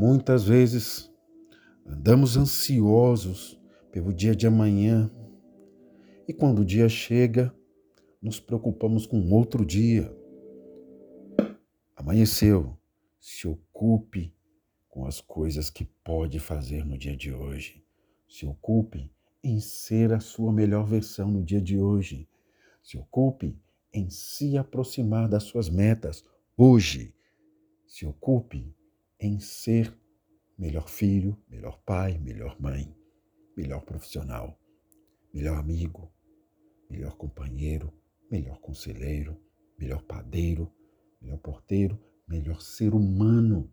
Muitas vezes andamos ansiosos pelo dia de amanhã e quando o dia chega, nos preocupamos com outro dia. Amanheceu, se ocupe com as coisas que pode fazer no dia de hoje. Se ocupe em ser a sua melhor versão no dia de hoje. Se ocupe em se aproximar das suas metas hoje. Se ocupe em ser melhor filho, melhor pai, melhor mãe, melhor profissional, melhor amigo, melhor companheiro, melhor conselheiro, melhor padeiro, melhor porteiro, melhor ser humano.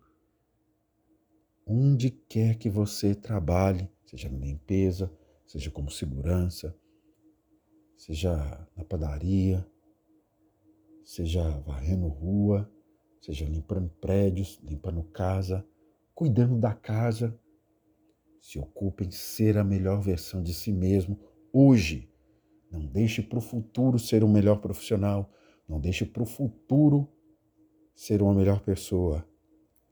Onde quer que você trabalhe, seja na limpeza, seja como segurança, seja na padaria, seja varrendo rua, seja limpando prédios, limpando casa, cuidando da casa. Se ocupe em ser a melhor versão de si mesmo hoje. Não deixe para o futuro ser um melhor profissional. Não deixe para o futuro ser uma melhor pessoa.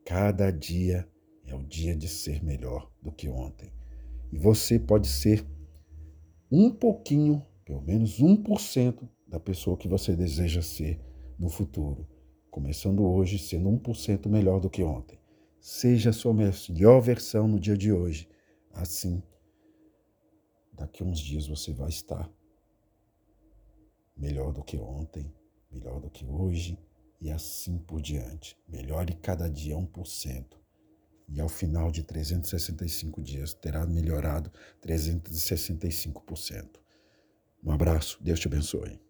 Cada dia é o dia de ser melhor do que ontem. E você pode ser um pouquinho, pelo menos 1% da pessoa que você deseja ser no futuro. Começando hoje, sendo 1% melhor do que ontem. Seja a sua melhor versão no dia de hoje. Assim, daqui a uns dias você vai estar melhor do que ontem, melhor do que hoje e assim por diante. Melhore cada dia 1%. E ao final de 365 dias terá melhorado 365%. Um abraço, Deus te abençoe.